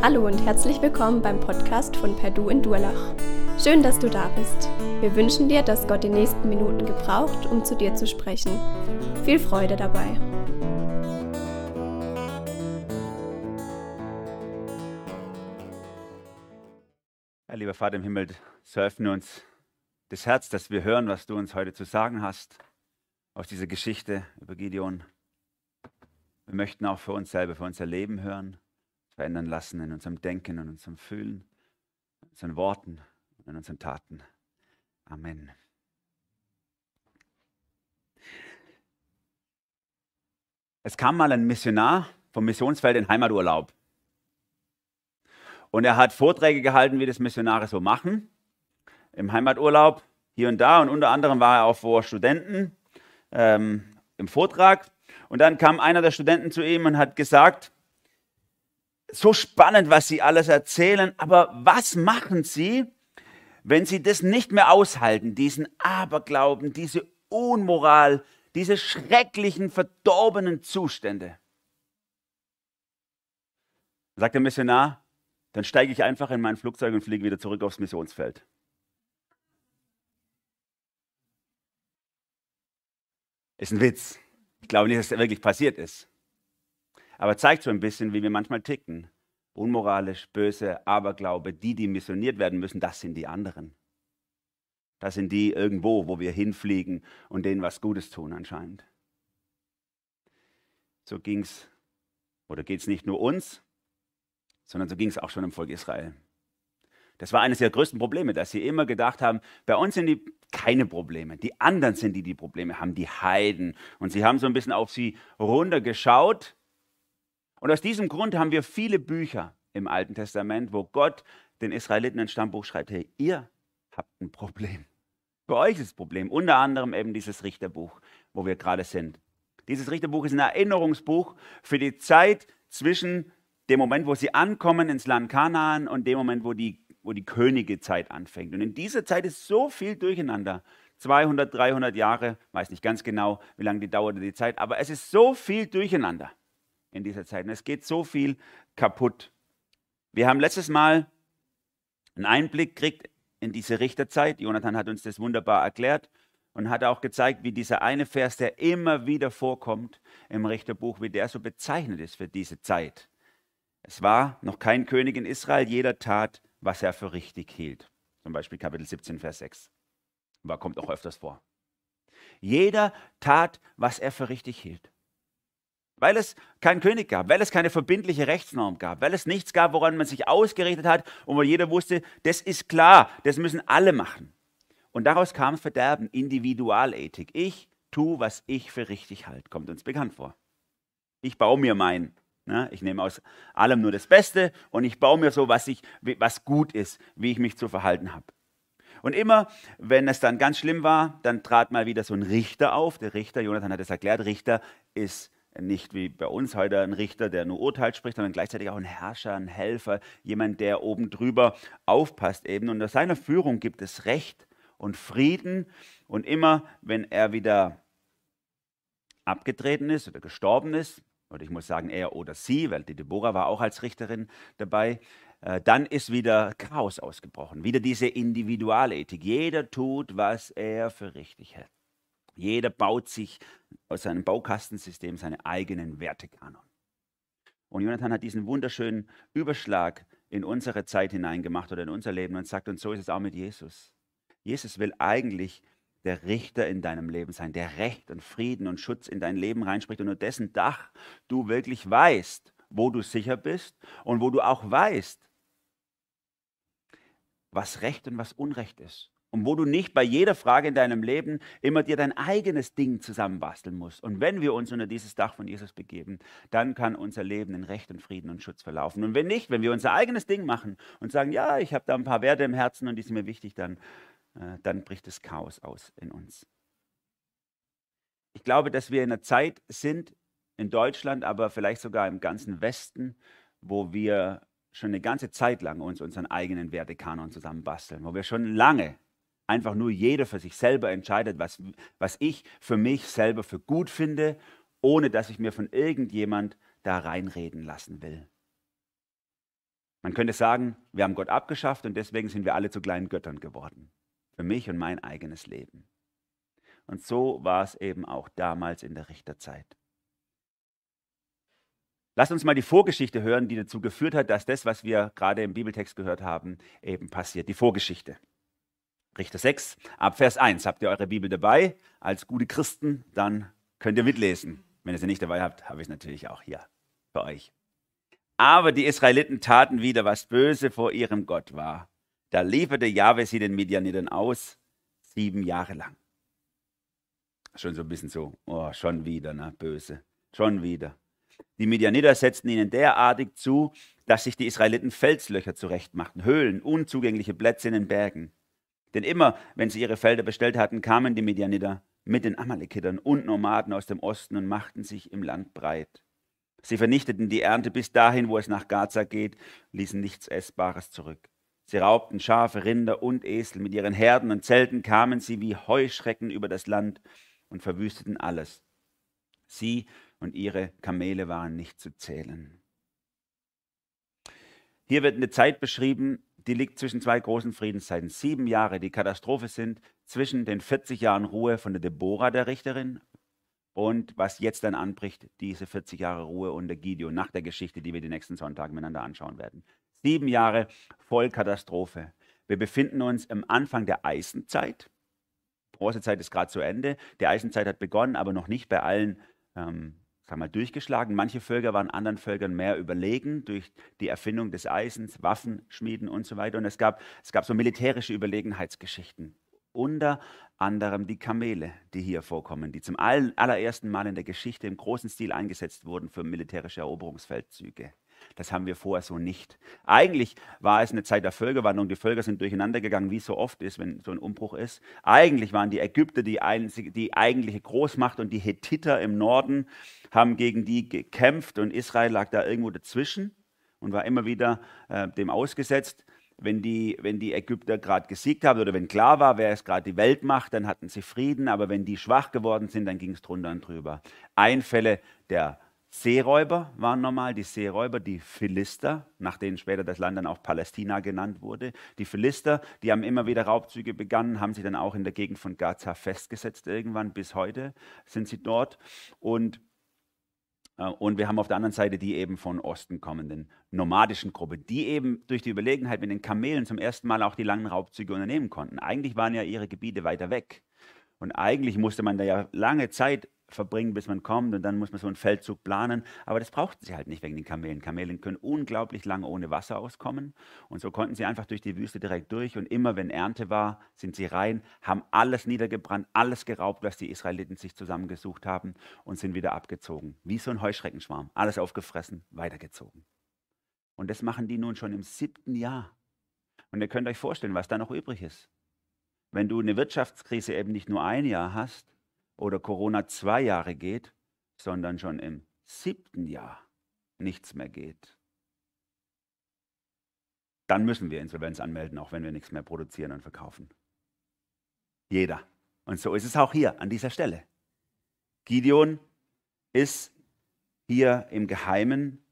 Hallo und herzlich willkommen beim Podcast von Perdu in Durlach. Schön, dass du da bist. Wir wünschen dir, dass Gott die nächsten Minuten gebraucht, um zu dir zu sprechen. Viel Freude dabei. Ja, lieber Vater im Himmel, so öffne uns das Herz, dass wir hören, was du uns heute zu sagen hast aus dieser Geschichte über Gideon. Wir möchten auch für uns selber, für unser Leben hören verändern lassen in unserem Denken, in unserem Fühlen, in unseren Worten, in unseren Taten. Amen. Es kam mal ein Missionar vom Missionsfeld in Heimaturlaub. Und er hat Vorträge gehalten, wie das Missionare so machen, im Heimaturlaub, hier und da. Und unter anderem war er auch vor Studenten ähm, im Vortrag. Und dann kam einer der Studenten zu ihm und hat gesagt, so spannend, was Sie alles erzählen, aber was machen Sie, wenn Sie das nicht mehr aushalten, diesen Aberglauben, diese Unmoral, diese schrecklichen, verdorbenen Zustände? Sagt der Missionar, dann steige ich einfach in mein Flugzeug und fliege wieder zurück aufs Missionsfeld. Ist ein Witz. Ich glaube nicht, dass das wirklich passiert ist aber zeigt so ein bisschen, wie wir manchmal ticken. Unmoralisch, böse, Aberglaube, die, die missioniert werden müssen, das sind die anderen. Das sind die irgendwo, wo wir hinfliegen und denen was Gutes tun anscheinend. So ging es, oder geht es nicht nur uns, sondern so ging es auch schon im Volk Israel. Das war eines der größten Probleme, dass sie immer gedacht haben, bei uns sind die keine Probleme. Die anderen sind die, die Probleme haben, die Heiden. Und sie haben so ein bisschen auf sie runtergeschaut und aus diesem Grund haben wir viele Bücher im Alten Testament, wo Gott den Israeliten ein Stammbuch schreibt, hey, ihr habt ein Problem. Für euch ist das Problem. Unter anderem eben dieses Richterbuch, wo wir gerade sind. Dieses Richterbuch ist ein Erinnerungsbuch für die Zeit zwischen dem Moment, wo sie ankommen ins Land Kanaan und dem Moment, wo die, wo die Königezeit anfängt. Und in dieser Zeit ist so viel durcheinander. 200, 300 Jahre, weiß nicht ganz genau, wie lange die dauerte die Zeit, aber es ist so viel durcheinander in dieser Zeit. Und es geht so viel kaputt. Wir haben letztes Mal einen Einblick gekriegt in diese Richterzeit. Jonathan hat uns das wunderbar erklärt und hat auch gezeigt, wie dieser eine Vers, der immer wieder vorkommt im Richterbuch, wie der so bezeichnet ist für diese Zeit. Es war noch kein König in Israel, jeder tat, was er für richtig hielt. Zum Beispiel Kapitel 17, Vers 6. Aber kommt auch öfters vor. Jeder tat, was er für richtig hielt weil es keinen König gab, weil es keine verbindliche Rechtsnorm gab, weil es nichts gab, woran man sich ausgerichtet hat und wo jeder wusste, das ist klar, das müssen alle machen. Und daraus kam Verderben, Individualethik. Ich tue, was ich für richtig halte, kommt uns bekannt vor. Ich baue mir mein. Ne? Ich nehme aus allem nur das Beste und ich baue mir so, was, ich, was gut ist, wie ich mich zu verhalten habe. Und immer, wenn es dann ganz schlimm war, dann trat mal wieder so ein Richter auf. Der Richter, Jonathan hat es erklärt, Richter ist nicht wie bei uns heute ein Richter, der nur Urteil spricht, sondern gleichzeitig auch ein Herrscher, ein Helfer, jemand, der oben drüber aufpasst eben. Unter seiner Führung gibt es Recht und Frieden. Und immer, wenn er wieder abgetreten ist oder gestorben ist, oder ich muss sagen er oder sie, weil die Deborah war auch als Richterin dabei, äh, dann ist wieder Chaos ausgebrochen, wieder diese Individualethik. Jeder tut, was er für richtig hält. Jeder baut sich aus seinem Baukastensystem seine eigenen Wertekanon. Und Jonathan hat diesen wunderschönen Überschlag in unsere Zeit hineingemacht oder in unser Leben und sagt, und so ist es auch mit Jesus. Jesus will eigentlich der Richter in deinem Leben sein, der Recht und Frieden und Schutz in dein Leben reinspricht und nur dessen Dach du wirklich weißt, wo du sicher bist und wo du auch weißt, was Recht und was Unrecht ist und wo du nicht bei jeder Frage in deinem Leben immer dir dein eigenes Ding zusammenbasteln musst. Und wenn wir uns unter dieses Dach von Jesus begeben, dann kann unser Leben in Recht und Frieden und Schutz verlaufen. Und wenn nicht, wenn wir unser eigenes Ding machen und sagen, ja, ich habe da ein paar Werte im Herzen und die sind mir wichtig, dann, äh, dann bricht das Chaos aus in uns. Ich glaube, dass wir in einer Zeit sind, in Deutschland, aber vielleicht sogar im ganzen Westen, wo wir schon eine ganze Zeit lang uns unseren eigenen Wertekanon zusammenbasteln, wo wir schon lange einfach nur jeder für sich selber entscheidet, was, was ich für mich selber für gut finde, ohne dass ich mir von irgendjemand da reinreden lassen will. Man könnte sagen, wir haben Gott abgeschafft und deswegen sind wir alle zu kleinen Göttern geworden. Für mich und mein eigenes Leben. Und so war es eben auch damals in der Richterzeit. Lasst uns mal die Vorgeschichte hören, die dazu geführt hat, dass das, was wir gerade im Bibeltext gehört haben, eben passiert. Die Vorgeschichte. Richter 6, ab Vers 1. Habt ihr eure Bibel dabei? Als gute Christen, dann könnt ihr mitlesen. Wenn ihr sie nicht dabei habt, habe ich es natürlich auch hier für euch. Aber die Israeliten taten wieder, was böse vor ihrem Gott war. Da lieferte Jahwe sie den Midianiten aus, sieben Jahre lang. Schon so ein bisschen so, oh, schon wieder, ne, böse, schon wieder. Die Midianiter setzten ihnen derartig zu, dass sich die Israeliten Felslöcher zurechtmachten, Höhlen, unzugängliche Plätze in den Bergen. Denn immer, wenn sie ihre Felder bestellt hatten, kamen die Midianiter mit den Amalekitern und Nomaden aus dem Osten und machten sich im Land breit. Sie vernichteten die Ernte bis dahin, wo es nach Gaza geht, ließen nichts Essbares zurück. Sie raubten Schafe, Rinder und Esel. Mit ihren Herden und Zelten kamen sie wie Heuschrecken über das Land und verwüsteten alles. Sie und ihre Kamele waren nicht zu zählen. Hier wird eine Zeit beschrieben, die liegt zwischen zwei großen Friedenszeiten. Sieben Jahre, die Katastrophe sind zwischen den 40 Jahren Ruhe von der Deborah, der Richterin, und was jetzt dann anbricht, diese 40 Jahre Ruhe unter Gideon, nach der Geschichte, die wir die nächsten Sonntage miteinander anschauen werden. Sieben Jahre voll Katastrophe. Wir befinden uns am Anfang der Eisenzeit. Bronzezeit ist gerade zu Ende. Die Eisenzeit hat begonnen, aber noch nicht bei allen ähm, sagen wir, durchgeschlagen. Manche Völker waren anderen Völkern mehr überlegen durch die Erfindung des Eisens, Waffenschmieden und so weiter. Und es gab, es gab so militärische Überlegenheitsgeschichten. Unter anderem die Kamele, die hier vorkommen, die zum allerersten Mal in der Geschichte im großen Stil eingesetzt wurden für militärische Eroberungsfeldzüge. Das haben wir vorher so nicht. Eigentlich war es eine Zeit der Völkerwanderung. Die Völker sind durcheinander gegangen, wie es so oft ist, wenn so ein Umbruch ist. Eigentlich waren die Ägypter die, einzige, die eigentliche Großmacht und die Hethiter im Norden haben gegen die gekämpft und Israel lag da irgendwo dazwischen und war immer wieder äh, dem ausgesetzt. Wenn die, wenn die Ägypter gerade gesiegt haben oder wenn klar war, wer ist gerade die Weltmacht, dann hatten sie Frieden, aber wenn die schwach geworden sind, dann ging es drunter und drüber. Einfälle der Seeräuber waren normal, die Seeräuber, die Philister, nach denen später das Land dann auch Palästina genannt wurde. Die Philister, die haben immer wieder Raubzüge begangen, haben sie dann auch in der Gegend von Gaza festgesetzt irgendwann, bis heute sind sie dort. Und, äh, und wir haben auf der anderen Seite die eben von Osten kommenden nomadischen Gruppe, die eben durch die Überlegenheit mit den Kamelen zum ersten Mal auch die langen Raubzüge unternehmen konnten. Eigentlich waren ja ihre Gebiete weiter weg. Und eigentlich musste man da ja lange Zeit verbringen, bis man kommt und dann muss man so einen Feldzug planen. Aber das brauchten sie halt nicht wegen den Kamelen. Kamelen können unglaublich lange ohne Wasser auskommen und so konnten sie einfach durch die Wüste direkt durch und immer wenn Ernte war, sind sie rein, haben alles niedergebrannt, alles geraubt, was die Israeliten sich zusammengesucht haben und sind wieder abgezogen. Wie so ein Heuschreckenschwarm. Alles aufgefressen, weitergezogen. Und das machen die nun schon im siebten Jahr. Und ihr könnt euch vorstellen, was da noch übrig ist. Wenn du eine Wirtschaftskrise eben nicht nur ein Jahr hast, oder Corona zwei Jahre geht, sondern schon im siebten Jahr nichts mehr geht, dann müssen wir Insolvenz anmelden, auch wenn wir nichts mehr produzieren und verkaufen. Jeder. Und so ist es auch hier an dieser Stelle. Gideon ist hier im Geheimen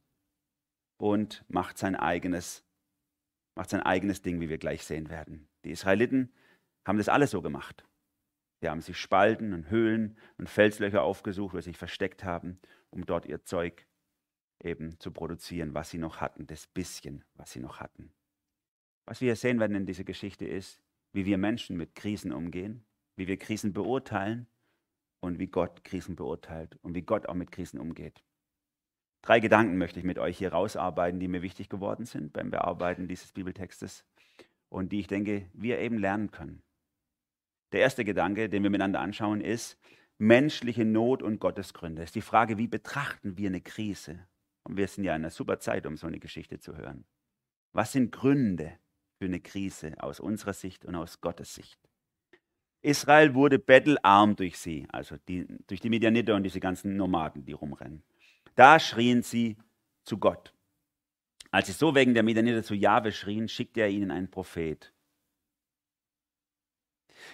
und macht sein eigenes, macht sein eigenes Ding, wie wir gleich sehen werden. Die Israeliten haben das alles so gemacht. Sie haben sich Spalten und Höhlen und Felslöcher aufgesucht, wo sie sich versteckt haben, um dort ihr Zeug eben zu produzieren, was sie noch hatten, das bisschen, was sie noch hatten. Was wir hier sehen werden in dieser Geschichte ist, wie wir Menschen mit Krisen umgehen, wie wir Krisen beurteilen und wie Gott Krisen beurteilt und wie Gott auch mit Krisen umgeht. Drei Gedanken möchte ich mit euch hier rausarbeiten, die mir wichtig geworden sind beim Bearbeiten dieses Bibeltextes und die ich denke, wir eben lernen können. Der erste Gedanke, den wir miteinander anschauen, ist menschliche Not und Gottesgründe. Es ist die Frage, wie betrachten wir eine Krise? Und wir sind ja in einer super Zeit, um so eine Geschichte zu hören. Was sind Gründe für eine Krise aus unserer Sicht und aus Gottes Sicht? Israel wurde bettelarm durch sie, also die, durch die Medianiter und diese ganzen Nomaden, die rumrennen. Da schrien sie zu Gott. Als sie so wegen der Medianiter zu Jahwe schrien, schickte er ihnen einen Prophet.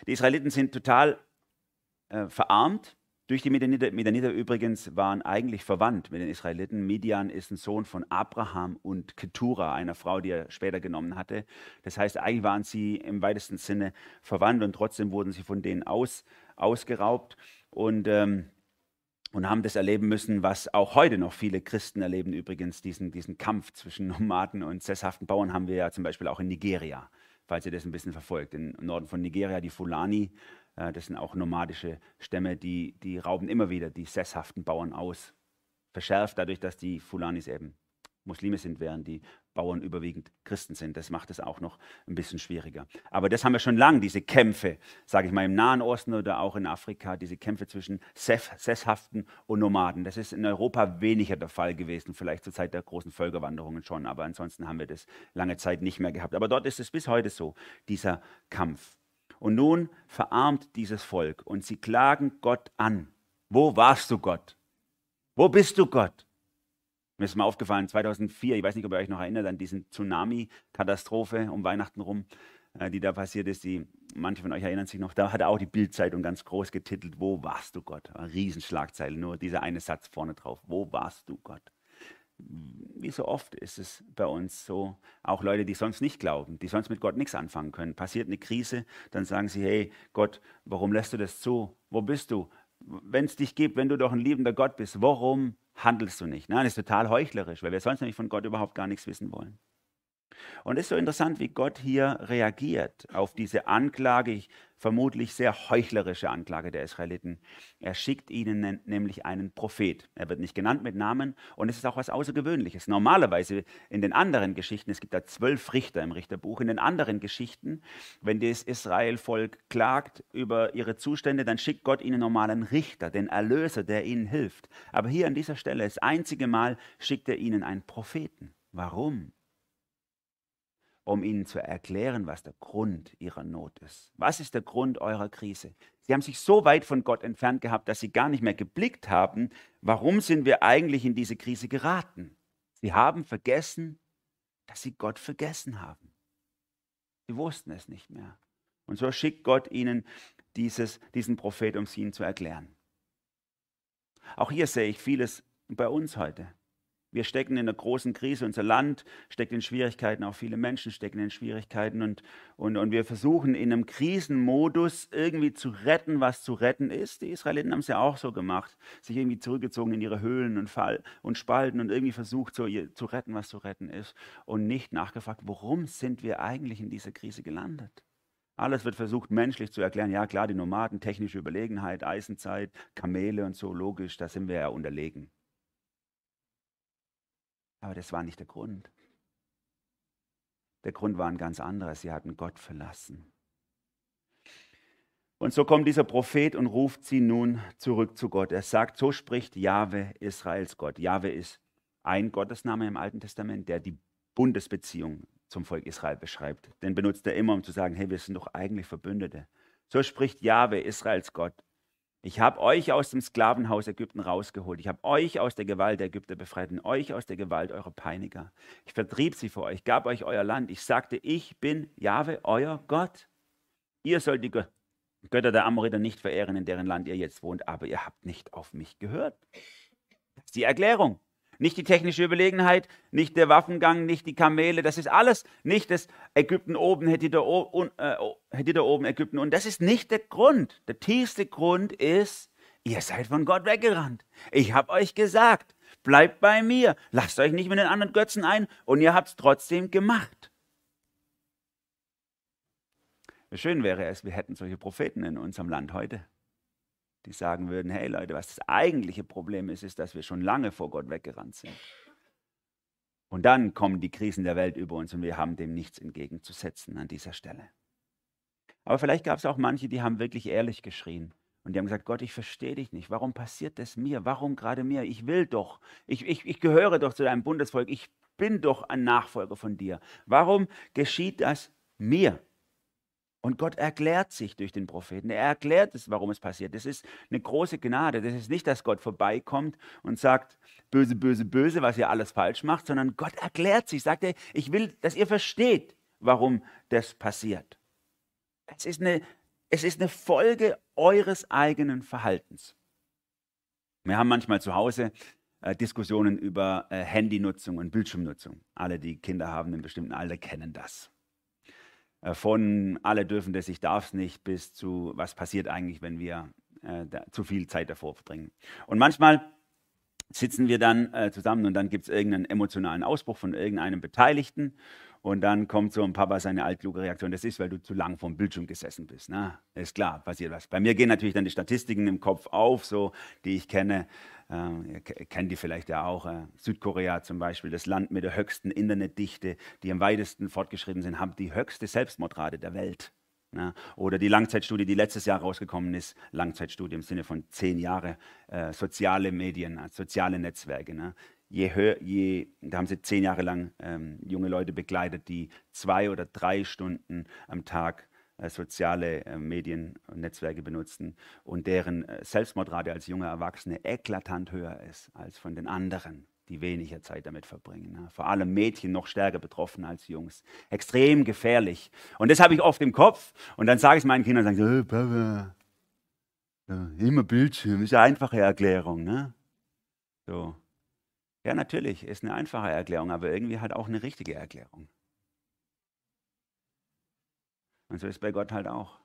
Die Israeliten sind total äh, verarmt durch die Midianiter, Midianiter übrigens waren eigentlich verwandt mit den Israeliten. Midian ist ein Sohn von Abraham und Ketura, einer Frau, die er später genommen hatte. Das heißt, eigentlich waren sie im weitesten Sinne verwandt und trotzdem wurden sie von denen aus, ausgeraubt und, ähm, und haben das erleben müssen, was auch heute noch viele Christen erleben. Übrigens, diesen, diesen Kampf zwischen Nomaden und sesshaften Bauern haben wir ja zum Beispiel auch in Nigeria, falls ihr das ein bisschen verfolgt. Im Norden von Nigeria, die Fulani, äh, das sind auch nomadische Stämme, die, die rauben immer wieder die sesshaften Bauern aus. Verschärft dadurch, dass die Fulanis eben Muslime sind, während die Bauern überwiegend Christen sind. Das macht es auch noch ein bisschen schwieriger. Aber das haben wir schon lange, diese Kämpfe, sage ich mal, im Nahen Osten oder auch in Afrika, diese Kämpfe zwischen Sesshaften und Nomaden. Das ist in Europa weniger der Fall gewesen, vielleicht zur Zeit der großen Völkerwanderungen schon, aber ansonsten haben wir das lange Zeit nicht mehr gehabt. Aber dort ist es bis heute so, dieser Kampf. Und nun verarmt dieses Volk und sie klagen Gott an. Wo warst du, Gott? Wo bist du, Gott? Mir ist mal aufgefallen, 2004, ich weiß nicht, ob ihr euch noch erinnert an diesen Tsunami-Katastrophe um Weihnachten rum, äh, die da passiert ist. Die, manche von euch erinnern sich noch, da hat auch die Bildzeitung ganz groß getitelt, wo warst du Gott? Eine Riesenschlagzeile, nur dieser eine Satz vorne drauf, wo warst du Gott? wie so oft ist es bei uns so, auch Leute, die sonst nicht glauben, die sonst mit Gott nichts anfangen können. Passiert eine Krise, dann sagen sie, hey Gott, warum lässt du das zu? Wo bist du? Wenn es dich gibt, wenn du doch ein liebender Gott bist, warum handelst du nicht? Nein, das ist total heuchlerisch, weil wir sonst nämlich von Gott überhaupt gar nichts wissen wollen. Und es ist so interessant, wie Gott hier reagiert auf diese Anklage, ich, vermutlich sehr heuchlerische Anklage der Israeliten. Er schickt ihnen nämlich einen Prophet. Er wird nicht genannt mit Namen und es ist auch was Außergewöhnliches. Normalerweise in den anderen Geschichten, es gibt da zwölf Richter im Richterbuch, in den anderen Geschichten, wenn das Israelvolk klagt über ihre Zustände, dann schickt Gott ihnen normalen Richter, den Erlöser, der ihnen hilft. Aber hier an dieser Stelle, das einzige Mal, schickt er ihnen einen Propheten. Warum? Um ihnen zu erklären, was der Grund ihrer Not ist. Was ist der Grund eurer Krise? Sie haben sich so weit von Gott entfernt gehabt, dass sie gar nicht mehr geblickt haben, warum sind wir eigentlich in diese Krise geraten. Sie haben vergessen, dass sie Gott vergessen haben. Sie wussten es nicht mehr. Und so schickt Gott ihnen dieses, diesen Prophet, um es ihnen zu erklären. Auch hier sehe ich vieles bei uns heute. Wir stecken in einer großen Krise, unser Land steckt in Schwierigkeiten, auch viele Menschen stecken in Schwierigkeiten und, und, und wir versuchen in einem Krisenmodus irgendwie zu retten, was zu retten ist. Die Israeliten haben es ja auch so gemacht, sich irgendwie zurückgezogen in ihre Höhlen und, Fall und Spalten und irgendwie versucht so, zu retten, was zu retten ist und nicht nachgefragt, warum sind wir eigentlich in dieser Krise gelandet? Alles wird versucht, menschlich zu erklären. Ja, klar, die Nomaden, technische Überlegenheit, Eisenzeit, Kamele und so, logisch, da sind wir ja unterlegen. Aber das war nicht der Grund. Der Grund war ein ganz anderer. Sie hatten Gott verlassen. Und so kommt dieser Prophet und ruft sie nun zurück zu Gott. Er sagt, so spricht Jahwe, Israels Gott. Jahwe ist ein Gottesname im Alten Testament, der die Bundesbeziehung zum Volk Israel beschreibt. Den benutzt er immer, um zu sagen, hey, wir sind doch eigentlich Verbündete. So spricht Jahwe, Israels Gott. Ich habe euch aus dem Sklavenhaus Ägypten rausgeholt. Ich habe euch aus der Gewalt der Ägypter befreit und euch aus der Gewalt eurer Peiniger. Ich vertrieb sie vor euch, gab euch euer Land. Ich sagte, ich bin Jahwe, euer Gott. Ihr sollt die Götter der Amoriter nicht verehren, in deren Land ihr jetzt wohnt, aber ihr habt nicht auf mich gehört. Das ist die Erklärung. Nicht die technische Überlegenheit, nicht der Waffengang, nicht die Kamele, das ist alles nicht das Ägypten oben, da, äh, oben Ägypten. Und das ist nicht der Grund. Der tiefste Grund ist, ihr seid von Gott weggerannt. Ich habe euch gesagt, bleibt bei mir, lasst euch nicht mit den anderen Götzen ein und ihr habt es trotzdem gemacht. Schön wäre es, wir hätten solche Propheten in unserem Land heute die sagen würden, hey Leute, was das eigentliche Problem ist, ist, dass wir schon lange vor Gott weggerannt sind. Und dann kommen die Krisen der Welt über uns und wir haben dem nichts entgegenzusetzen an dieser Stelle. Aber vielleicht gab es auch manche, die haben wirklich ehrlich geschrien. Und die haben gesagt, Gott, ich verstehe dich nicht. Warum passiert das mir? Warum gerade mir? Ich will doch. Ich, ich, ich gehöre doch zu deinem Bundesvolk. Ich bin doch ein Nachfolger von dir. Warum geschieht das mir? Und Gott erklärt sich durch den Propheten. Er erklärt es, warum es passiert. Das ist eine große Gnade. Das ist nicht, dass Gott vorbeikommt und sagt, böse, böse, böse, was ihr alles falsch macht, sondern Gott erklärt sich, sagt er, ich will, dass ihr versteht, warum das passiert. Es ist eine, es ist eine Folge eures eigenen Verhaltens. Wir haben manchmal zu Hause äh, Diskussionen über äh, Handynutzung und Bildschirmnutzung. Alle, die Kinder haben in einem bestimmten Alter, kennen das. Äh, von alle dürfen das, ich darf es nicht, bis zu was passiert eigentlich, wenn wir äh, zu viel Zeit davor verbringen. Und manchmal sitzen wir dann äh, zusammen und dann gibt es irgendeinen emotionalen Ausbruch von irgendeinem Beteiligten und dann kommt so ein Papa seine altkluge Reaktion, das ist, weil du zu lang vom Bildschirm gesessen bist. Ne? Ist klar, passiert was. Bei mir gehen natürlich dann die Statistiken im Kopf auf, so, die ich kenne. Äh, ihr kennt die vielleicht ja auch. Äh, Südkorea zum Beispiel, das Land mit der höchsten Internetdichte, die am weitesten fortgeschritten sind, haben die höchste Selbstmordrate der Welt. Ne? Oder die Langzeitstudie, die letztes Jahr rausgekommen ist, Langzeitstudie im Sinne von zehn Jahre, äh, soziale Medien, äh, soziale Netzwerke. Ne? Je höher, je, da haben sie zehn Jahre lang ähm, junge Leute begleitet, die zwei oder drei Stunden am Tag äh, soziale äh, Medien und Netzwerke benutzen und deren äh, Selbstmordrate als junge Erwachsene eklatant höher ist als von den anderen die weniger Zeit damit verbringen. Ne? Vor allem Mädchen noch stärker betroffen als Jungs. Extrem gefährlich. Und das habe ich oft im Kopf. Und dann sage ich es meinen Kindern, sagen sie, oh, Papa, ja, immer Bildschirm, ist eine einfache Erklärung. Ne? So. Ja, natürlich, ist eine einfache Erklärung, aber irgendwie halt auch eine richtige Erklärung. Und so ist bei Gott halt auch.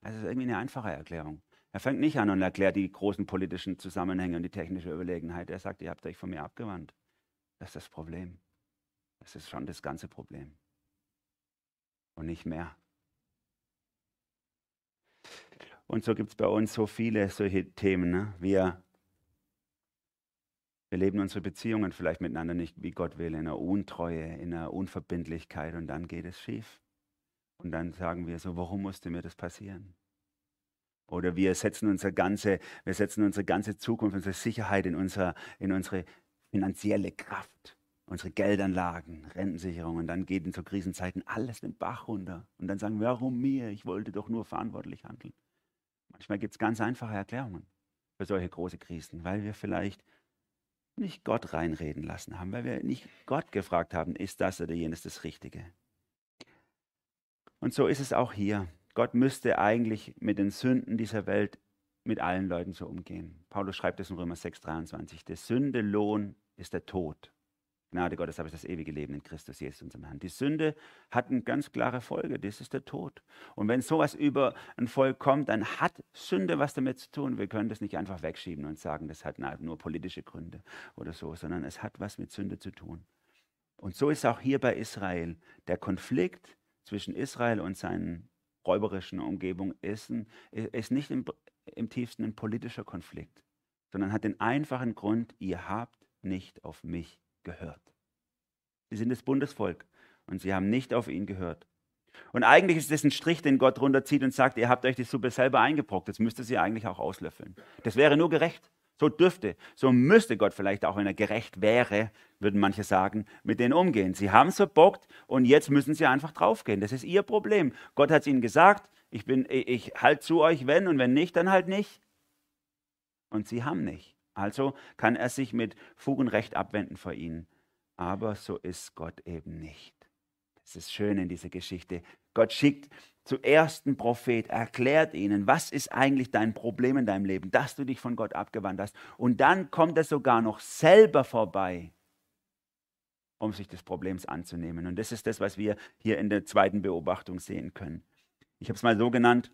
Es ist irgendwie eine einfache Erklärung. Er fängt nicht an und erklärt die großen politischen Zusammenhänge und die technische Überlegenheit. Er sagt, ihr habt euch von mir abgewandt. Das ist das Problem. Das ist schon das ganze Problem. Und nicht mehr. Und so gibt es bei uns so viele solche Themen. Ne? Wir, wir leben unsere Beziehungen vielleicht miteinander nicht, wie Gott will, in einer Untreue, in einer Unverbindlichkeit und dann geht es schief. Und dann sagen wir so, warum musste mir das passieren? Oder wir setzen unsere ganze, wir setzen unsere ganze Zukunft, unsere Sicherheit in, unser, in unsere finanzielle Kraft, unsere Geldanlagen, Rentensicherung. Und dann geht in so Krisenzeiten alles den Bach runter. Und dann sagen wir, warum mir? Ich wollte doch nur verantwortlich handeln. Manchmal gibt es ganz einfache Erklärungen für solche große Krisen, weil wir vielleicht nicht Gott reinreden lassen haben, weil wir nicht Gott gefragt haben, ist das oder jenes das Richtige. Und so ist es auch hier. Gott müsste eigentlich mit den Sünden dieser Welt mit allen Leuten so umgehen. Paulus schreibt es in Römer 6, 23. Der Sündelohn ist der Tod. Gnade Gottes habe ich das ewige Leben in Christus Jesus, unserem Herrn. Die Sünde hat eine ganz klare Folge, das ist der Tod. Und wenn sowas über ein Volk kommt, dann hat Sünde was damit zu tun. Wir können das nicht einfach wegschieben und sagen, das hat nur politische Gründe oder so, sondern es hat was mit Sünde zu tun. Und so ist auch hier bei Israel der Konflikt zwischen Israel und seinen räuberischen Umgebung ist, ein, ist nicht im, im tiefsten ein politischer Konflikt, sondern hat den einfachen Grund, ihr habt nicht auf mich gehört. Sie sind das Bundesvolk und sie haben nicht auf ihn gehört. Und eigentlich ist das ein Strich, den Gott runterzieht und sagt, ihr habt euch die Suppe selber eingebrockt, jetzt müsst ihr sie eigentlich auch auslöffeln. Das wäre nur gerecht. So dürfte, so müsste Gott vielleicht auch, wenn er gerecht wäre, würden manche sagen, mit denen umgehen. Sie haben es verbockt und jetzt müssen sie einfach draufgehen. Das ist ihr Problem. Gott hat es ihnen gesagt, ich, ich, ich halt zu euch, wenn und wenn nicht, dann halt nicht. Und sie haben nicht. Also kann er sich mit Fug und Recht abwenden vor ihnen. Aber so ist Gott eben nicht. Das ist schön in dieser Geschichte. Gott schickt zuerst einen Prophet, erklärt ihnen, was ist eigentlich dein Problem in deinem Leben, dass du dich von Gott abgewandt hast. Und dann kommt er sogar noch selber vorbei, um sich des Problems anzunehmen. Und das ist das, was wir hier in der zweiten Beobachtung sehen können. Ich habe es mal so genannt,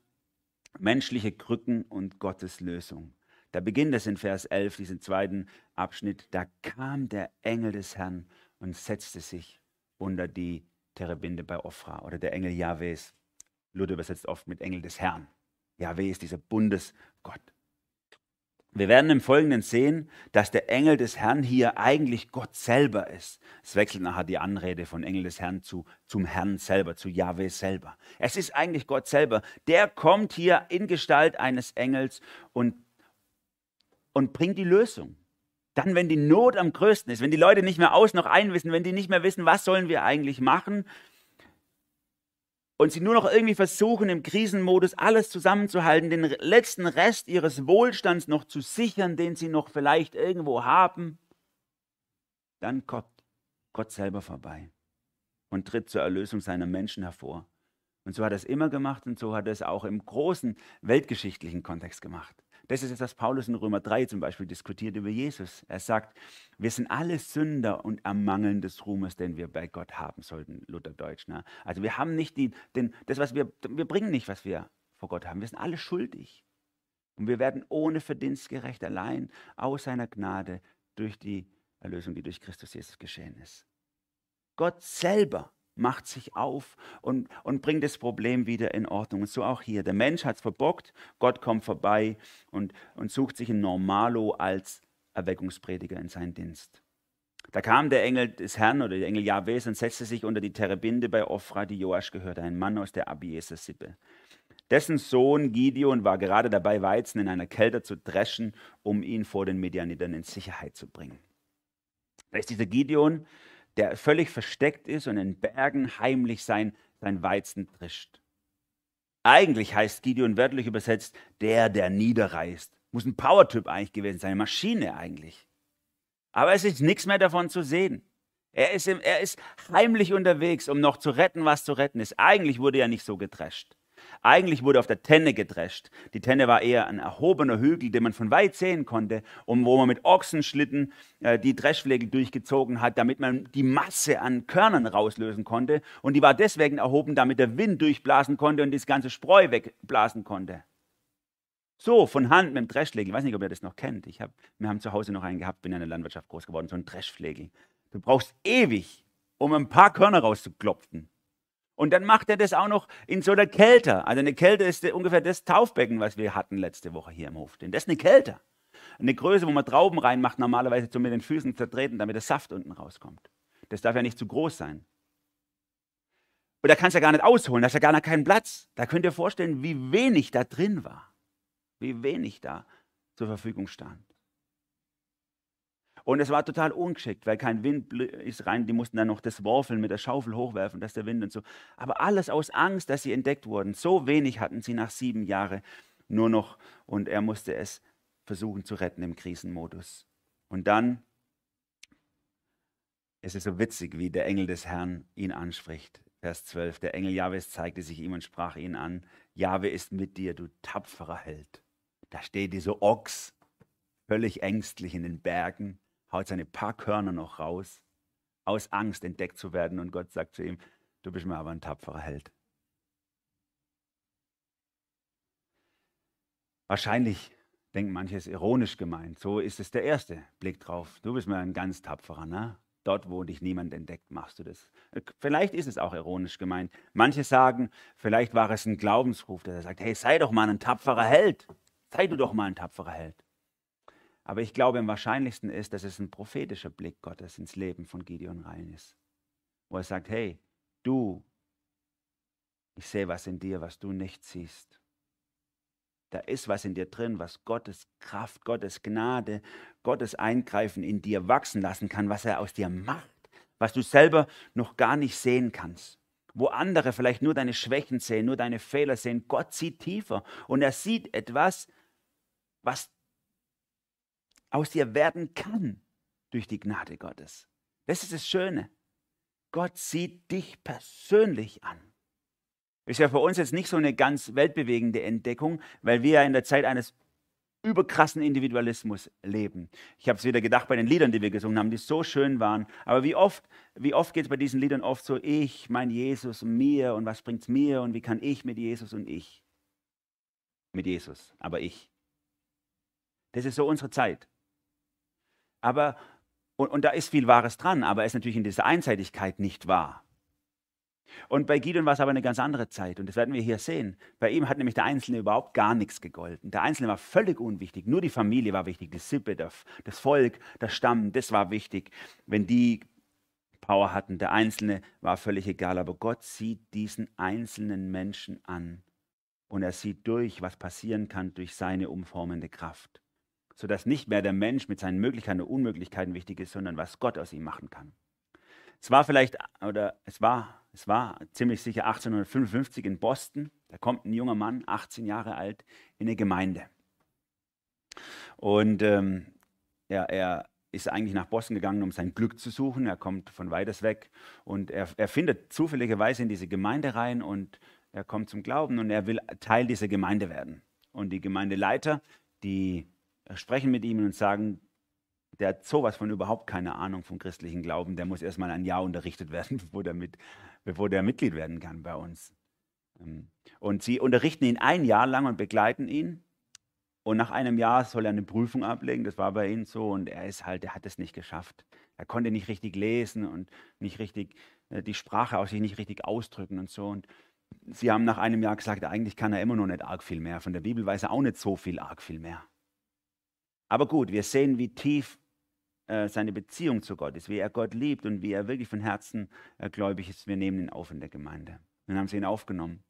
menschliche Krücken und Gottes Lösung. Da beginnt es in Vers 11, diesen zweiten Abschnitt. Da kam der Engel des Herrn und setzte sich unter die Terebinte bei Ophra oder der Engel Jahwes. Luther übersetzt oft mit Engel des Herrn. Jahwe ist dieser Bundesgott. Wir werden im Folgenden sehen, dass der Engel des Herrn hier eigentlich Gott selber ist. Es wechselt nachher die Anrede von Engel des Herrn zu, zum Herrn selber, zu Jahwe selber. Es ist eigentlich Gott selber. Der kommt hier in Gestalt eines Engels und, und bringt die Lösung. Dann, wenn die Not am größten ist, wenn die Leute nicht mehr aus noch einwissen, wenn die nicht mehr wissen, was sollen wir eigentlich machen, und sie nur noch irgendwie versuchen, im Krisenmodus alles zusammenzuhalten, den letzten Rest ihres Wohlstands noch zu sichern, den sie noch vielleicht irgendwo haben, dann kommt Gott selber vorbei und tritt zur Erlösung seiner Menschen hervor. Und so hat er es immer gemacht und so hat er es auch im großen weltgeschichtlichen Kontext gemacht. Das ist es, was Paulus in Römer 3 zum Beispiel diskutiert über Jesus. Er sagt, wir sind alle Sünder und ermangeln des Ruhmes, den wir bei Gott haben sollten, Lutherdeutsch. Ne? Also wir haben nicht die, den, das, was wir, wir bringen nicht, was wir vor Gott haben. Wir sind alle schuldig. Und wir werden ohne Verdienst gerecht, allein aus seiner Gnade durch die Erlösung, die durch Christus Jesus geschehen ist. Gott selber macht sich auf und, und bringt das Problem wieder in Ordnung. Und so auch hier. Der Mensch hat es verbockt, Gott kommt vorbei und, und sucht sich ein Normalo als Erweckungsprediger in seinen Dienst. Da kam der Engel des Herrn oder der Engel Jahwes und setzte sich unter die Terebinde bei Ophra, die Joasch gehörte, ein Mann aus der Abieser-Sippe. Dessen Sohn Gideon war gerade dabei, Weizen in einer Kälte zu dreschen, um ihn vor den Medianitern in Sicherheit zu bringen. Da ist dieser Gideon, der völlig versteckt ist und in Bergen heimlich sein, sein Weizen drischt. Eigentlich heißt Gideon wörtlich übersetzt, der, der niederreißt. Muss ein Powertyp eigentlich gewesen sein, eine Maschine eigentlich. Aber es ist nichts mehr davon zu sehen. Er ist, im, er ist heimlich unterwegs, um noch zu retten, was zu retten ist. Eigentlich wurde er nicht so gedrescht. Eigentlich wurde auf der Tenne gedrescht. Die Tenne war eher ein erhobener Hügel, den man von weit sehen konnte und wo man mit Ochsenschlitten äh, die Dreschflegel durchgezogen hat, damit man die Masse an Körnern rauslösen konnte. Und die war deswegen erhoben, damit der Wind durchblasen konnte und das ganze Spreu wegblasen konnte. So, von Hand mit dem Dreschflegel. Ich weiß nicht, ob ihr das noch kennt. Ich hab, wir haben zu Hause noch einen gehabt, bin in der Landwirtschaft groß geworden, so ein Dreschflegel. Du brauchst ewig, um ein paar Körner rauszuklopfen. Und dann macht er das auch noch in so einer Kälte. Also eine Kälte ist ungefähr das Taufbecken, was wir hatten letzte Woche hier im Hof. Denn das ist eine Kälte. Eine Größe, wo man Trauben reinmacht, normalerweise so mit den Füßen zertreten, damit der Saft unten rauskommt. Das darf ja nicht zu groß sein. Und da kannst du ja gar nicht ausholen, da ist ja gar keinen Platz. Da könnt ihr vorstellen, wie wenig da drin war. Wie wenig da zur Verfügung stand. Und es war total ungeschickt, weil kein Wind ist rein. Die mussten dann noch das Worfeln mit der Schaufel hochwerfen, dass der Wind und so. Aber alles aus Angst, dass sie entdeckt wurden. So wenig hatten sie nach sieben Jahren nur noch. Und er musste es versuchen zu retten im Krisenmodus. Und dann ist es so witzig, wie der Engel des Herrn ihn anspricht. Vers 12. Der Engel Jahwes zeigte sich ihm und sprach ihn an. Jahwe ist mit dir, du tapferer Held. Da steht dieser Ochs, völlig ängstlich in den Bergen haut seine paar Körner noch raus, aus Angst entdeckt zu werden. Und Gott sagt zu ihm, du bist mir aber ein tapferer Held. Wahrscheinlich denken manche, es ist ironisch gemeint. So ist es der erste Blick drauf. Du bist mir ein ganz tapferer, ne? Dort, wo dich niemand entdeckt, machst du das. Vielleicht ist es auch ironisch gemeint. Manche sagen, vielleicht war es ein Glaubensruf, der sagt, hey, sei doch mal ein tapferer Held. Sei du doch mal ein tapferer Held. Aber ich glaube, am wahrscheinlichsten ist, dass es ein prophetischer Blick Gottes ins Leben von Gideon rein ist. Wo er sagt, hey, du, ich sehe was in dir, was du nicht siehst. Da ist was in dir drin, was Gottes Kraft, Gottes Gnade, Gottes Eingreifen in dir wachsen lassen kann, was er aus dir macht, was du selber noch gar nicht sehen kannst. Wo andere vielleicht nur deine Schwächen sehen, nur deine Fehler sehen, Gott sieht tiefer und er sieht etwas, was aus dir werden kann durch die Gnade Gottes. Das ist das Schöne. Gott sieht dich persönlich an. Ist ja für uns jetzt nicht so eine ganz weltbewegende Entdeckung, weil wir ja in der Zeit eines überkrassen Individualismus leben. Ich habe es wieder gedacht bei den Liedern, die wir gesungen haben, die so schön waren. Aber wie oft, wie oft geht es bei diesen Liedern oft so, ich, mein Jesus und mir und was bringt es mir und wie kann ich mit Jesus und ich? Mit Jesus, aber ich. Das ist so unsere Zeit. Aber, und, und da ist viel Wahres dran, aber er ist natürlich in dieser Einseitigkeit nicht wahr. Und bei Gideon war es aber eine ganz andere Zeit und das werden wir hier sehen. Bei ihm hat nämlich der Einzelne überhaupt gar nichts gegolten. Der Einzelne war völlig unwichtig, nur die Familie war wichtig, die Sippe, das Volk, der Stamm, das war wichtig. Wenn die Power hatten, der Einzelne war völlig egal, aber Gott sieht diesen einzelnen Menschen an und er sieht durch, was passieren kann durch seine umformende Kraft sodass nicht mehr der Mensch mit seinen Möglichkeiten und Unmöglichkeiten wichtig ist, sondern was Gott aus ihm machen kann. Es war vielleicht, oder es war, es war ziemlich sicher 1855 in Boston, da kommt ein junger Mann, 18 Jahre alt, in eine Gemeinde. Und ähm, ja, er ist eigentlich nach Boston gegangen, um sein Glück zu suchen. Er kommt von weiters weg und er, er findet zufälligerweise in diese Gemeinde rein und er kommt zum Glauben und er will Teil dieser Gemeinde werden. Und die Gemeindeleiter die sprechen mit ihm und sagen, der hat sowas von überhaupt keine Ahnung vom christlichen Glauben, der muss erstmal ein Jahr unterrichtet werden, bevor der, mit, bevor der Mitglied werden kann bei uns. Ähm, und sie unterrichten ihn ein Jahr lang und begleiten ihn. Und nach einem Jahr soll er eine Prüfung ablegen, das war bei ihm so, und er ist halt, er hat es nicht geschafft. Er konnte nicht richtig lesen und nicht richtig äh, die Sprache aus sich nicht richtig ausdrücken und so. Und sie haben nach einem Jahr gesagt, eigentlich kann er immer noch nicht arg viel mehr. Von der Bibel weiß er auch nicht so viel arg viel mehr. Aber gut, wir sehen, wie tief äh, seine Beziehung zu Gott ist, wie er Gott liebt und wie er wirklich von Herzen äh, gläubig ist. Wir nehmen ihn auf in der Gemeinde. Dann haben sie ihn aufgenommen.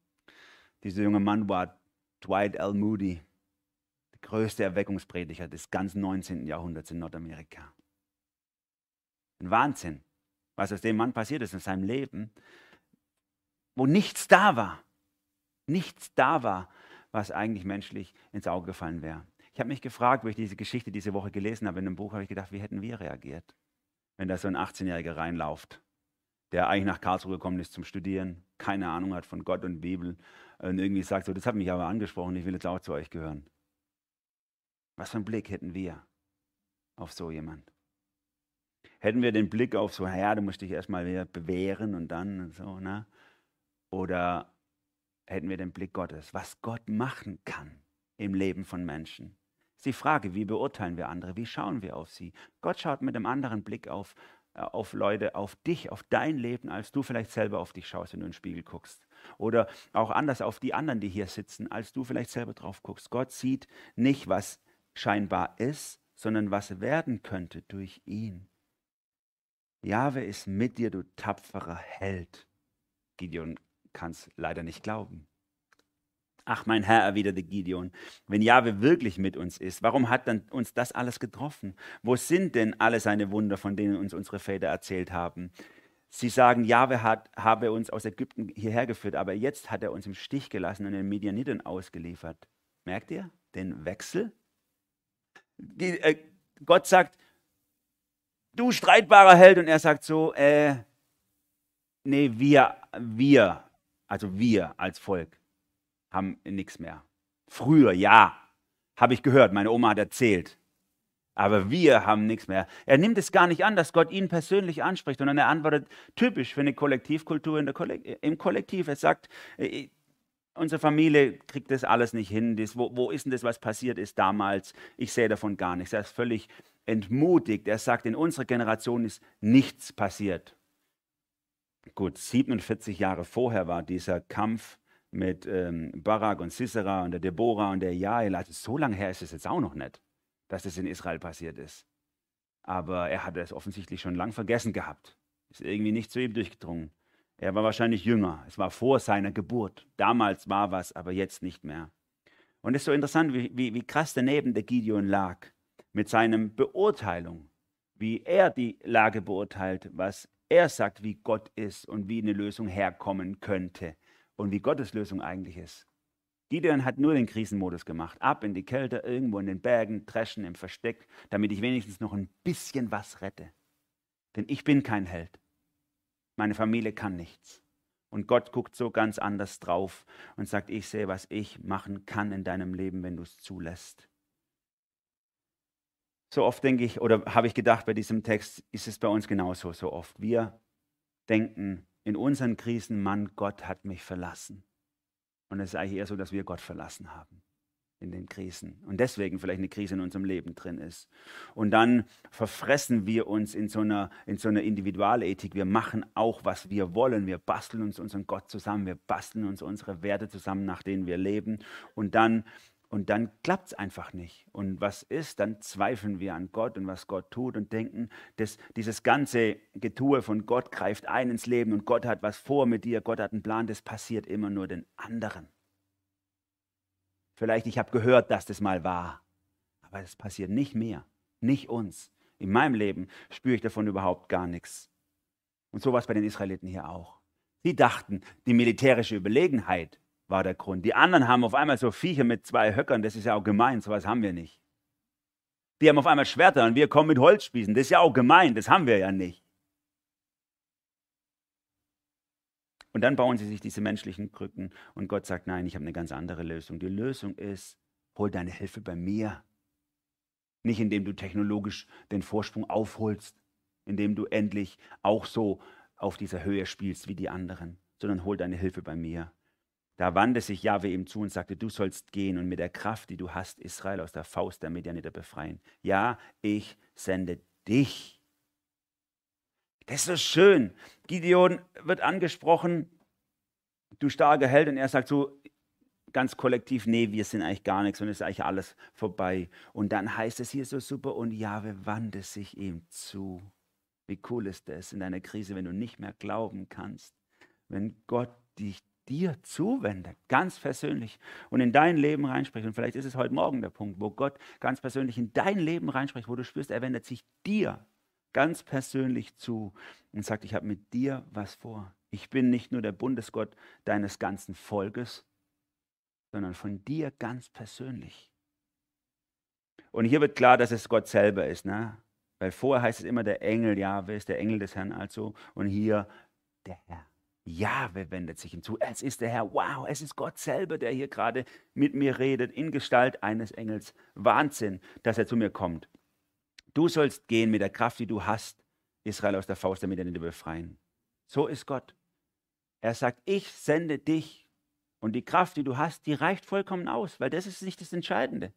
Dieser junge Mann war Dwight L. Moody, der größte Erweckungsprediger des ganzen 19. Jahrhunderts in Nordamerika. Ein Wahnsinn, was aus dem Mann passiert ist in seinem Leben, wo nichts da war. Nichts da war, was eigentlich menschlich ins Auge gefallen wäre. Ich habe mich gefragt, wo ich diese Geschichte diese Woche gelesen habe in einem Buch, habe ich gedacht, wie hätten wir reagiert, wenn da so ein 18-Jähriger reinlauft, der eigentlich nach Karlsruhe gekommen ist zum Studieren, keine Ahnung hat von Gott und Bibel und irgendwie sagt so, das hat mich aber angesprochen, ich will jetzt auch zu euch gehören. Was für einen Blick hätten wir auf so jemand? Hätten wir den Blick auf so, ja, du musst dich erstmal wieder bewähren und dann und so, ne? Oder hätten wir den Blick Gottes, was Gott machen kann im Leben von Menschen? Ist die Frage, wie beurteilen wir andere? Wie schauen wir auf sie? Gott schaut mit einem anderen Blick auf, äh, auf Leute, auf dich, auf dein Leben, als du vielleicht selber auf dich schaust, wenn du in den Spiegel guckst. Oder auch anders auf die anderen, die hier sitzen, als du vielleicht selber drauf guckst. Gott sieht nicht, was scheinbar ist, sondern was werden könnte durch ihn. Jahwe ist mit dir, du tapferer Held. Gideon kann es leider nicht glauben. Ach, mein Herr, erwiderte Gideon, wenn Jahwe wirklich mit uns ist, warum hat dann uns das alles getroffen? Wo sind denn alle seine Wunder, von denen uns unsere Väter erzählt haben? Sie sagen, Jahwe hat, habe uns aus Ägypten hierher geführt, aber jetzt hat er uns im Stich gelassen und den Medianiten ausgeliefert. Merkt ihr den Wechsel? Die, äh, Gott sagt, du streitbarer Held, und er sagt so, äh, nee, wir, wir, also wir als Volk, haben nichts mehr. Früher, ja, habe ich gehört, meine Oma hat erzählt. Aber wir haben nichts mehr. Er nimmt es gar nicht an, dass Gott ihn persönlich anspricht, sondern er antwortet typisch für eine Kollektivkultur Kollek im Kollektiv. Er sagt, äh, unsere Familie kriegt das alles nicht hin. Das, wo, wo ist denn das, was passiert ist damals? Ich sehe davon gar nichts. Er ist völlig entmutigt. Er sagt, in unserer Generation ist nichts passiert. Gut, 47 Jahre vorher war dieser Kampf mit ähm, Barak und Sisera und der Deborah und der Jael. Also so lange her ist es jetzt auch noch nicht, dass es in Israel passiert ist. Aber er hatte es offensichtlich schon lang vergessen gehabt. Ist irgendwie nicht zu ihm durchgedrungen. Er war wahrscheinlich jünger. Es war vor seiner Geburt. Damals war was, aber jetzt nicht mehr. Und es ist so interessant, wie, wie, wie krass daneben der Gideon lag mit seinem Beurteilung, wie er die Lage beurteilt, was er sagt, wie Gott ist und wie eine Lösung herkommen könnte und wie Gottes Lösung eigentlich ist. Gideon hat nur den Krisenmodus gemacht. Ab in die Kälte, irgendwo in den Bergen, dreschen im Versteck, damit ich wenigstens noch ein bisschen was rette. Denn ich bin kein Held. Meine Familie kann nichts. Und Gott guckt so ganz anders drauf und sagt, ich sehe, was ich machen kann in deinem Leben, wenn du es zulässt. So oft denke ich, oder habe ich gedacht, bei diesem Text ist es bei uns genauso, so oft. Wir denken in unseren Krisen, Mann, Gott hat mich verlassen. Und es ist eigentlich eher so, dass wir Gott verlassen haben in den Krisen und deswegen vielleicht eine Krise in unserem Leben drin ist. Und dann verfressen wir uns in so einer, in so einer Individualethik. Wir machen auch, was wir wollen. Wir basteln uns unseren Gott zusammen. Wir basteln uns unsere Werte zusammen, nach denen wir leben. Und dann und dann klappt es einfach nicht. Und was ist? Dann zweifeln wir an Gott und was Gott tut und denken, dass dieses ganze Getue von Gott greift ein ins Leben und Gott hat was vor mit dir, Gott hat einen Plan, das passiert immer nur den anderen. Vielleicht, ich habe gehört, dass das mal war, aber es passiert nicht mehr, nicht uns. In meinem Leben spüre ich davon überhaupt gar nichts. Und so war es bei den Israeliten hier auch. Sie dachten, die militärische Überlegenheit war der Grund. Die anderen haben auf einmal so Viecher mit zwei Höckern, das ist ja auch gemein, sowas haben wir nicht. Die haben auf einmal Schwerter und wir kommen mit Holzspießen, das ist ja auch gemein, das haben wir ja nicht. Und dann bauen sie sich diese menschlichen Krücken und Gott sagt, nein, ich habe eine ganz andere Lösung. Die Lösung ist hol deine Hilfe bei mir. Nicht indem du technologisch den Vorsprung aufholst, indem du endlich auch so auf dieser Höhe spielst wie die anderen, sondern hol deine Hilfe bei mir. Da wandte sich Jahwe ihm zu und sagte, du sollst gehen und mit der Kraft, die du hast, Israel aus der Faust der Medianiter befreien. Ja, ich sende dich. Das ist so schön. Gideon wird angesprochen, du starker Held, und er sagt so ganz kollektiv, nee, wir sind eigentlich gar nichts und es ist eigentlich alles vorbei. Und dann heißt es hier so super, und Jahwe wandte sich ihm zu. Wie cool ist das in deiner Krise, wenn du nicht mehr glauben kannst, wenn Gott dich dir zuwendet, ganz persönlich und in dein Leben reinspricht. Und vielleicht ist es heute Morgen der Punkt, wo Gott ganz persönlich in dein Leben reinspricht, wo du spürst, er wendet sich dir ganz persönlich zu und sagt, ich habe mit dir was vor. Ich bin nicht nur der Bundesgott deines ganzen Volkes, sondern von dir ganz persönlich. Und hier wird klar, dass es Gott selber ist, ne? Weil vorher heißt es immer der Engel, ja, wer ist der Engel des Herrn also? Und hier der Herr. Jahwe wendet sich hinzu. Es ist der Herr. Wow, es ist Gott selber, der hier gerade mit mir redet, in Gestalt eines Engels. Wahnsinn, dass er zu mir kommt. Du sollst gehen mit der Kraft, die du hast, Israel aus der Faust der Midianiter befreien. So ist Gott. Er sagt, ich sende dich. Und die Kraft, die du hast, die reicht vollkommen aus, weil das ist nicht das Entscheidende.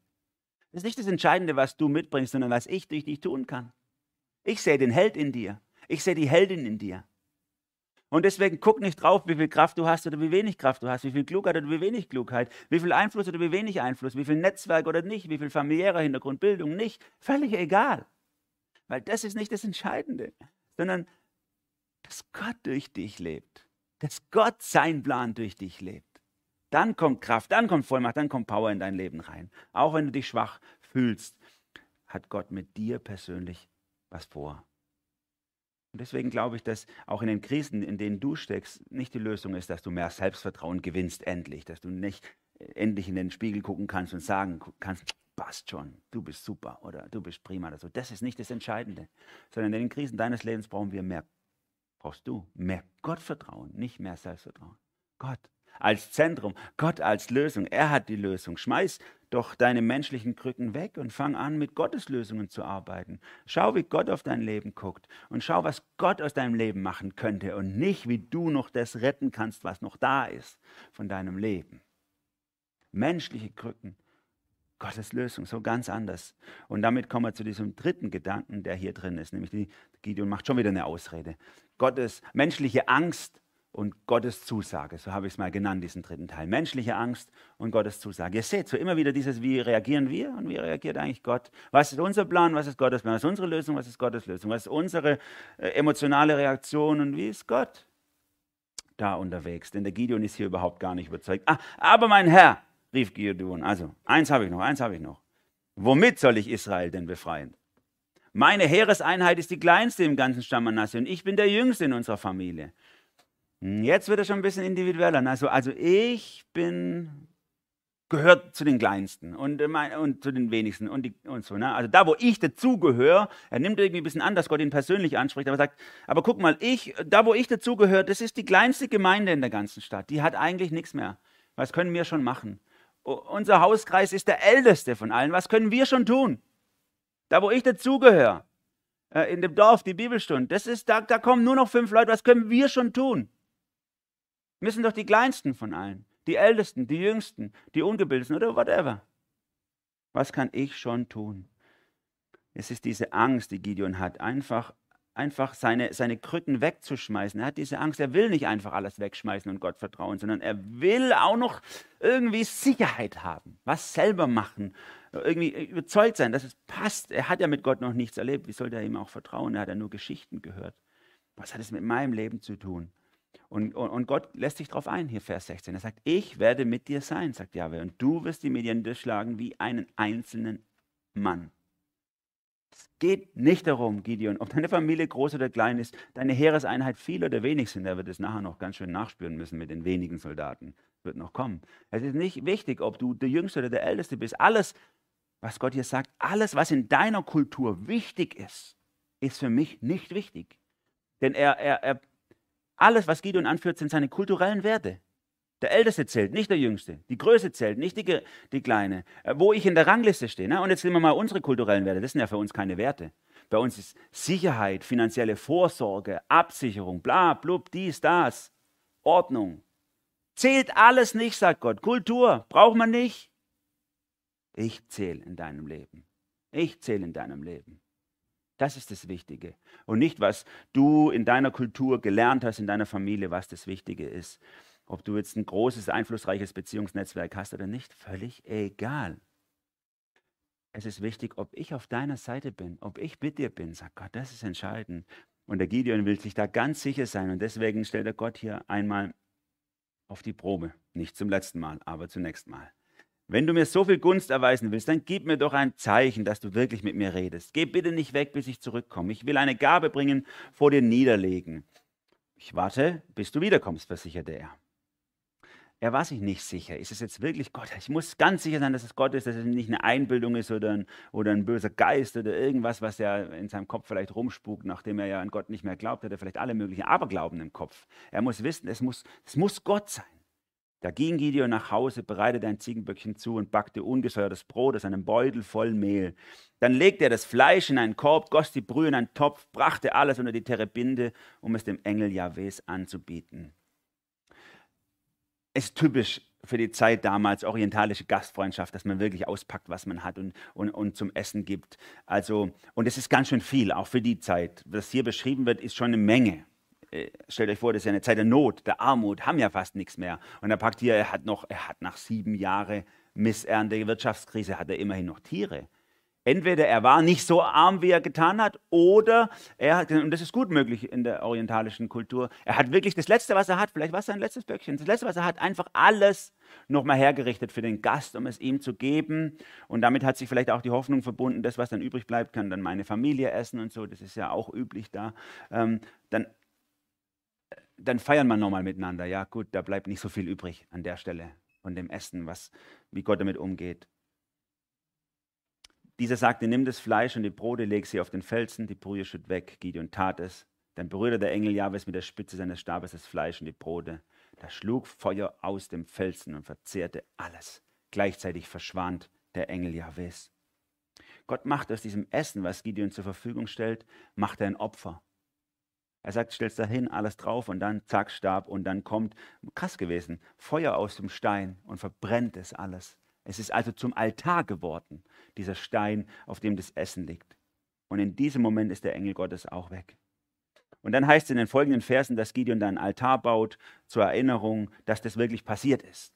Das ist nicht das Entscheidende, was du mitbringst, sondern was ich durch dich tun kann. Ich sehe den Held in dir. Ich sehe die Heldin in dir. Und deswegen guck nicht drauf, wie viel Kraft du hast oder wie wenig Kraft du hast, wie viel Klugheit oder wie wenig Klugheit, wie viel Einfluss oder wie wenig Einfluss, wie viel Netzwerk oder nicht, wie viel familiärer Hintergrund, Bildung nicht. Völlig egal. Weil das ist nicht das Entscheidende, sondern dass Gott durch dich lebt. Dass Gott sein Plan durch dich lebt. Dann kommt Kraft, dann kommt Vollmacht, dann kommt Power in dein Leben rein. Auch wenn du dich schwach fühlst, hat Gott mit dir persönlich was vor. Und deswegen glaube ich, dass auch in den Krisen, in denen du steckst, nicht die Lösung ist, dass du mehr Selbstvertrauen gewinnst, endlich. Dass du nicht äh, endlich in den Spiegel gucken kannst und sagen kannst, passt schon, du bist super oder du bist prima oder so. Das ist nicht das Entscheidende. Sondern in den Krisen deines Lebens brauchen wir mehr, brauchst du mehr Gottvertrauen, nicht mehr Selbstvertrauen. Gott als Zentrum, Gott als Lösung. Er hat die Lösung. Schmeiß doch deine menschlichen Krücken weg und fang an, mit Gottes Lösungen zu arbeiten. Schau, wie Gott auf dein Leben guckt und schau, was Gott aus deinem Leben machen könnte und nicht, wie du noch das retten kannst, was noch da ist von deinem Leben. Menschliche Krücken, Gottes Lösung, so ganz anders. Und damit kommen wir zu diesem dritten Gedanken, der hier drin ist, nämlich die Gideon macht schon wieder eine Ausrede. Gottes menschliche Angst und Gottes Zusage. So habe ich es mal genannt, diesen dritten Teil. Menschliche Angst und Gottes Zusage. Ihr seht so immer wieder dieses, wie reagieren wir und wie reagiert eigentlich Gott? Was ist unser Plan, was ist Gottes Plan? Was ist unsere Lösung, was ist Gottes Lösung? Was ist unsere äh, emotionale Reaktion und wie ist Gott da unterwegs? Denn der Gideon ist hier überhaupt gar nicht überzeugt. Ah, aber mein Herr, rief Gideon. Also, eins habe ich noch, eins habe ich noch. Womit soll ich Israel denn befreien? Meine Heereseinheit ist die kleinste im ganzen Stamm Manasse und ich bin der Jüngste in unserer Familie. Hm, jetzt wird es schon ein bisschen individueller. Also, also ich bin, gehört zu den Kleinsten und, äh, und zu den Wenigsten und, die, und so. Ne? Also da, wo ich dazugehöre, er nimmt irgendwie ein bisschen an, dass Gott ihn persönlich anspricht, aber sagt, aber guck mal, ich, da, wo ich dazugehöre, das ist die kleinste Gemeinde in der ganzen Stadt. Die hat eigentlich nichts mehr. Was können wir schon machen? Unser Hauskreis ist der älteste von allen. Was können wir schon tun? Da, wo ich dazugehöre, äh, in dem Dorf, die Bibelstunde, das ist, da, da kommen nur noch fünf Leute. Was können wir schon tun? Sind doch die Kleinsten von allen, die Ältesten, die Jüngsten, die Ungebildeten oder whatever. Was kann ich schon tun? Es ist diese Angst, die Gideon hat, einfach, einfach seine, seine Krücken wegzuschmeißen. Er hat diese Angst, er will nicht einfach alles wegschmeißen und Gott vertrauen, sondern er will auch noch irgendwie Sicherheit haben, was selber machen, irgendwie überzeugt sein, dass es passt. Er hat ja mit Gott noch nichts erlebt. Wie soll er ihm auch vertrauen? Er hat ja nur Geschichten gehört. Was hat es mit meinem Leben zu tun? Und, und, und, Gott lässt sich darauf ein, hier Vers 16. Er sagt, ich werde mit dir sein, sagt Jahwe, und du wirst die Medien durchschlagen wie einen einzelnen Mann. Es geht nicht darum, Gideon, ob deine Familie groß oder klein ist, deine Heereseinheit viel oder wenig sind. Er wird es nachher noch ganz schön nachspüren müssen mit den wenigen Soldaten. Wird noch kommen. Es ist nicht wichtig, ob du der Jüngste oder der Älteste bist. Alles, was Gott hier sagt, alles, was in deiner Kultur wichtig ist, ist für mich nicht wichtig. Denn er, er, er alles, was Gideon anführt, sind seine kulturellen Werte. Der Älteste zählt, nicht der Jüngste. Die Größe zählt, nicht die, die Kleine. Äh, wo ich in der Rangliste stehe. Ne? Und jetzt nehmen wir mal unsere kulturellen Werte. Das sind ja für uns keine Werte. Bei uns ist Sicherheit, finanzielle Vorsorge, Absicherung, bla, blub, dies, das, Ordnung. Zählt alles nicht, sagt Gott. Kultur braucht man nicht. Ich zähle in deinem Leben. Ich zähle in deinem Leben. Das ist das Wichtige. Und nicht, was du in deiner Kultur gelernt hast, in deiner Familie, was das Wichtige ist. Ob du jetzt ein großes, einflussreiches Beziehungsnetzwerk hast oder nicht, völlig egal. Es ist wichtig, ob ich auf deiner Seite bin, ob ich mit dir bin, sagt Gott, das ist entscheidend. Und der Gideon will sich da ganz sicher sein. Und deswegen stellt er Gott hier einmal auf die Probe. Nicht zum letzten Mal, aber zunächst mal. Wenn du mir so viel Gunst erweisen willst, dann gib mir doch ein Zeichen, dass du wirklich mit mir redest. Geh bitte nicht weg, bis ich zurückkomme. Ich will eine Gabe bringen, vor dir niederlegen. Ich warte, bis du wiederkommst, versicherte er. Er war sich nicht sicher. Ist es jetzt wirklich Gott? Ich muss ganz sicher sein, dass es Gott ist, dass es nicht eine Einbildung ist oder ein, oder ein böser Geist oder irgendwas, was er in seinem Kopf vielleicht rumspukt, nachdem er ja an Gott nicht mehr glaubt, hat er vielleicht alle möglichen Aberglauben im Kopf. Er muss wissen, es muss, es muss Gott sein. Da ging Gideon nach Hause, bereitete ein Ziegenböckchen zu und backte ungesäuertes Brot aus einem Beutel voll Mehl. Dann legte er das Fleisch in einen Korb, goss die Brühe in einen Topf, brachte alles unter die Terebinde, um es dem Engel Jahwes anzubieten. Es ist typisch für die Zeit damals, orientalische Gastfreundschaft, dass man wirklich auspackt, was man hat und, und, und zum Essen gibt. Also, und es ist ganz schön viel, auch für die Zeit. Was hier beschrieben wird, ist schon eine Menge. Äh, stellt euch vor, das ist ja eine Zeit der Not, der Armut, haben ja fast nichts mehr. Und er packt hier, er hat noch, er hat nach sieben Jahren Missernte, Wirtschaftskrise, hat er immerhin noch Tiere. Entweder er war nicht so arm, wie er getan hat, oder er hat, und das ist gut möglich in der orientalischen Kultur, er hat wirklich das Letzte, was er hat, vielleicht war es sein letztes Böckchen, das Letzte, was er hat, einfach alles nochmal hergerichtet für den Gast, um es ihm zu geben. Und damit hat sich vielleicht auch die Hoffnung verbunden, das, was dann übrig bleibt, kann dann meine Familie essen und so, das ist ja auch üblich da. Ähm, dann dann feiern wir nochmal miteinander. Ja, gut, da bleibt nicht so viel übrig an der Stelle von dem Essen, was, wie Gott damit umgeht. Dieser sagte, nimm das Fleisch und die Brote, leg sie auf den Felsen, die Brühe schütt weg. Gideon tat es. Dann berührte der Engel Jahwes mit der Spitze seines Stabes das Fleisch und die Brote. Da schlug Feuer aus dem Felsen und verzehrte alles. Gleichzeitig verschwand der Engel Jahwes. Gott macht aus diesem Essen, was Gideon zur Verfügung stellt, macht er ein Opfer. Er sagt, stellst da hin, alles drauf und dann zack, Stab und dann kommt, krass gewesen, Feuer aus dem Stein und verbrennt es alles. Es ist also zum Altar geworden, dieser Stein, auf dem das Essen liegt. Und in diesem Moment ist der Engel Gottes auch weg. Und dann heißt es in den folgenden Versen, dass Gideon dann einen Altar baut zur Erinnerung, dass das wirklich passiert ist.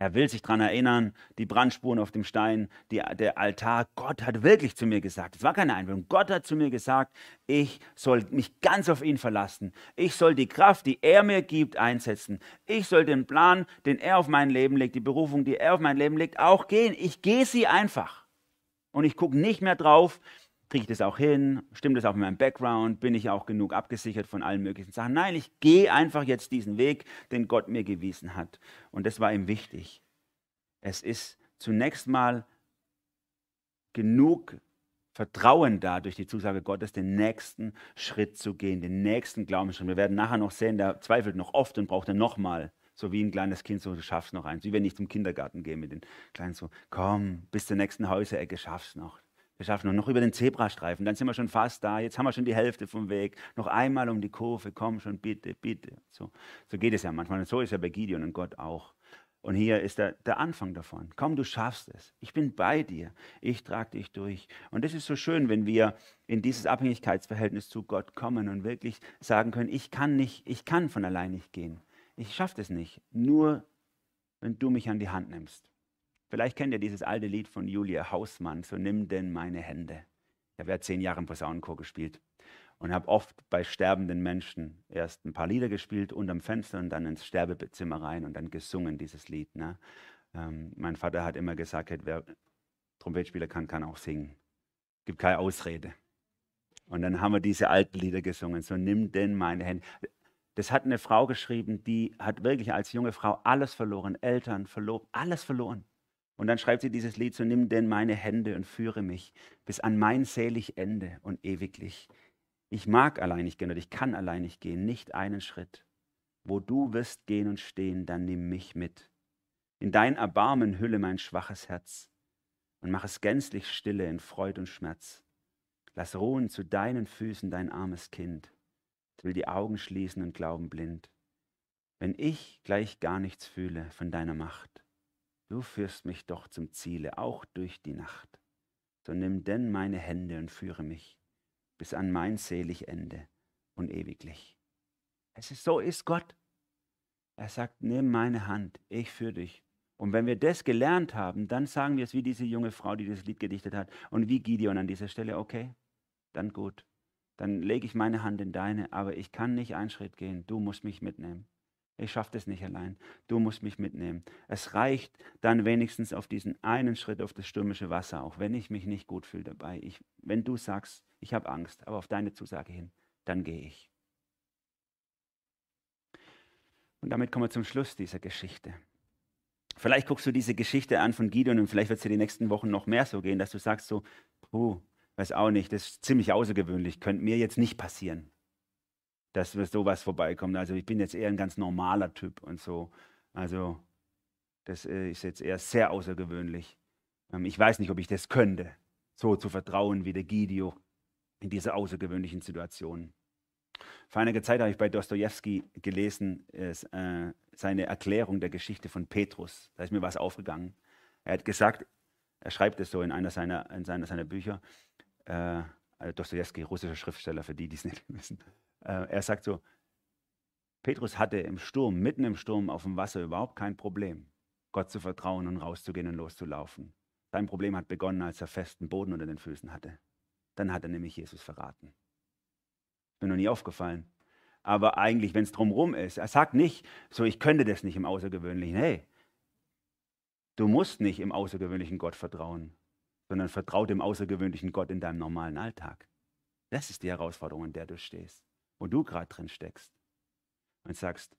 Er will sich daran erinnern, die Brandspuren auf dem Stein, die, der Altar. Gott hat wirklich zu mir gesagt, es war keine Einbildung, Gott hat zu mir gesagt, ich soll mich ganz auf ihn verlassen. Ich soll die Kraft, die er mir gibt, einsetzen. Ich soll den Plan, den er auf mein Leben legt, die Berufung, die er auf mein Leben legt, auch gehen. Ich gehe sie einfach. Und ich gucke nicht mehr drauf, kriege ich das auch hin? Stimmt das auch mit meinem Background? Bin ich auch genug abgesichert von allen möglichen Sachen? Nein, ich gehe einfach jetzt diesen Weg, den Gott mir gewiesen hat. Und das war ihm wichtig. Es ist zunächst mal genug Vertrauen da, durch die Zusage Gottes den nächsten Schritt zu gehen, den nächsten Glaubensschritt. Wir werden nachher noch sehen, der zweifelt noch oft und braucht dann nochmal so wie ein kleines Kind, so du schaffst noch eins. Wie wenn ich zum Kindergarten gehe mit den Kleinen so, komm, bis zur nächsten Häuserecke schaffst noch. Wir schaffen noch über den Zebrastreifen, dann sind wir schon fast da. Jetzt haben wir schon die Hälfte vom Weg. Noch einmal um die Kurve, komm schon, bitte, bitte. So, so geht es ja manchmal. So ist ja bei Gideon und Gott auch. Und hier ist der, der Anfang davon. Komm, du schaffst es. Ich bin bei dir. Ich trage dich durch. Und es ist so schön, wenn wir in dieses Abhängigkeitsverhältnis zu Gott kommen und wirklich sagen können, ich kann nicht, ich kann von allein nicht gehen. Ich schaffe es nicht. Nur wenn du mich an die Hand nimmst. Vielleicht kennt ihr dieses alte Lied von Julia Hausmann, so nimm denn meine Hände. Ich habe ja zehn Jahre im Posaunenchor gespielt und habe oft bei sterbenden Menschen erst ein paar Lieder gespielt unterm Fenster und dann ins Sterbezimmer rein und dann gesungen, dieses Lied. Ne? Ähm, mein Vater hat immer gesagt, wer Trompetspieler kann, kann auch singen. Gibt keine Ausrede. Und dann haben wir diese alten Lieder gesungen, so nimm denn meine Hände. Das hat eine Frau geschrieben, die hat wirklich als junge Frau alles verloren, Eltern verloren, alles verloren. Und dann schreibt sie dieses Lied, so nimm denn meine Hände und führe mich bis an mein selig Ende und ewiglich. Ich mag allein nicht gehen oder ich kann allein nicht gehen, nicht einen Schritt. Wo du wirst gehen und stehen, dann nimm mich mit. In dein Erbarmen hülle mein schwaches Herz und mach es gänzlich stille in Freud und Schmerz. Lass ruhen zu deinen Füßen dein armes Kind. Es will die Augen schließen und glauben blind. Wenn ich gleich gar nichts fühle von deiner Macht, du führst mich doch zum Ziele, auch durch die Nacht. So nimm denn meine Hände und führe mich bis an mein selig Ende und ewiglich. Es ist so ist Gott. Er sagt, nimm meine Hand, ich führe dich. Und wenn wir das gelernt haben, dann sagen wir es wie diese junge Frau, die das Lied gedichtet hat und wie Gideon an dieser Stelle, okay, dann gut. Dann lege ich meine Hand in deine, aber ich kann nicht einen Schritt gehen. Du musst mich mitnehmen. Ich schaffe das nicht allein. Du musst mich mitnehmen. Es reicht dann wenigstens auf diesen einen Schritt auf das stürmische Wasser, auch wenn ich mich nicht gut fühle dabei. Ich, wenn du sagst, ich habe Angst, aber auf deine Zusage hin, dann gehe ich. Und damit kommen wir zum Schluss dieser Geschichte. Vielleicht guckst du diese Geschichte an von Gideon und vielleicht wird es dir die nächsten Wochen noch mehr so gehen, dass du sagst so, puh, weiß auch nicht, das ist ziemlich außergewöhnlich, könnte mir jetzt nicht passieren, dass mir sowas vorbeikommt. Also ich bin jetzt eher ein ganz normaler Typ und so. Also das äh, ist jetzt eher sehr außergewöhnlich. Ähm, ich weiß nicht, ob ich das könnte, so zu vertrauen wie der Gideon in dieser außergewöhnlichen Situation. Vor einiger Zeit habe ich bei Dostoevsky gelesen, äh, seine Erklärung der Geschichte von Petrus. Da ist mir was aufgegangen. Er hat gesagt, er schreibt es so in einer seiner, in seiner, seiner Bücher, äh, Dostoevsky, russischer Schriftsteller, für die, die es nicht wissen. Äh, er sagt so, Petrus hatte im Sturm, mitten im Sturm auf dem Wasser überhaupt kein Problem, Gott zu vertrauen und rauszugehen und loszulaufen. Sein Problem hat begonnen, als er festen Boden unter den Füßen hatte. Dann hat er nämlich Jesus verraten. Mir noch nie aufgefallen. Aber eigentlich, wenn es drumherum ist, er sagt nicht, so ich könnte das nicht im Außergewöhnlichen. Hey, du musst nicht im außergewöhnlichen Gott vertrauen, sondern vertraue dem außergewöhnlichen Gott in deinem normalen Alltag. Das ist die Herausforderung, in der du stehst, wo du gerade drin steckst. Und sagst,